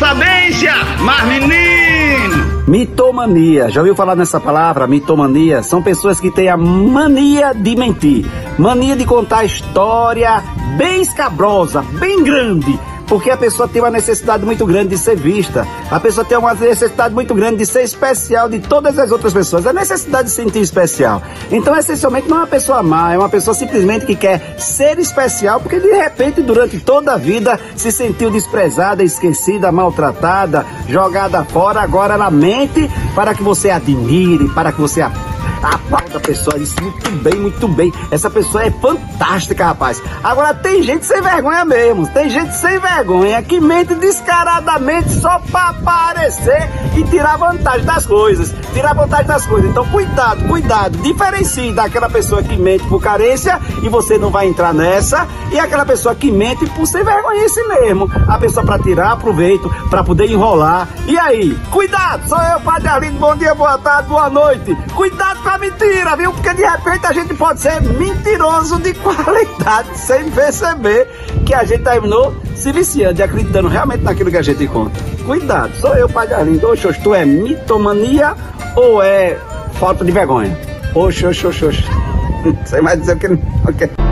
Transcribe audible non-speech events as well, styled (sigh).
sabência, mas menino! Mitomania, já ouviu falar nessa palavra? Mitomania são pessoas que têm a mania de mentir, mania de contar história bem escabrosa, bem grande porque a pessoa tem uma necessidade muito grande de ser vista, a pessoa tem uma necessidade muito grande de ser especial de todas as outras pessoas, a necessidade de sentir especial. Então, essencialmente, não é uma pessoa má, é uma pessoa simplesmente que quer ser especial, porque de repente, durante toda a vida, se sentiu desprezada, esquecida, maltratada, jogada fora, agora ela mente para que você admire, para que você Aplauda a pessoa, disse muito bem, muito bem. Essa pessoa é fantástica, rapaz. Agora tem gente sem vergonha mesmo, tem gente sem vergonha que mente descaradamente só pra aparecer e tirar vantagem das coisas. Tirar vantagem das coisas. Então cuidado, cuidado. Diferencie daquela pessoa que mente por carência e você não vai entrar nessa. E aquela pessoa que mente por ser vergonha si mesmo. A pessoa para tirar proveito, para poder enrolar. E aí, cuidado, sou eu, Padre Arlindo. Bom dia, boa tarde, boa noite. Cuidado a mentira, viu? Porque de repente a gente pode ser mentiroso de qualidade (laughs) sem perceber que a gente terminou se viciando e acreditando realmente naquilo que a gente conta. Cuidado, sou eu, Padre Arlindo. Oxe, oxe, tu é mitomania ou é falta de vergonha? Oxe, oxe, oxe, oxe. (laughs) Você vai dizer que não quer.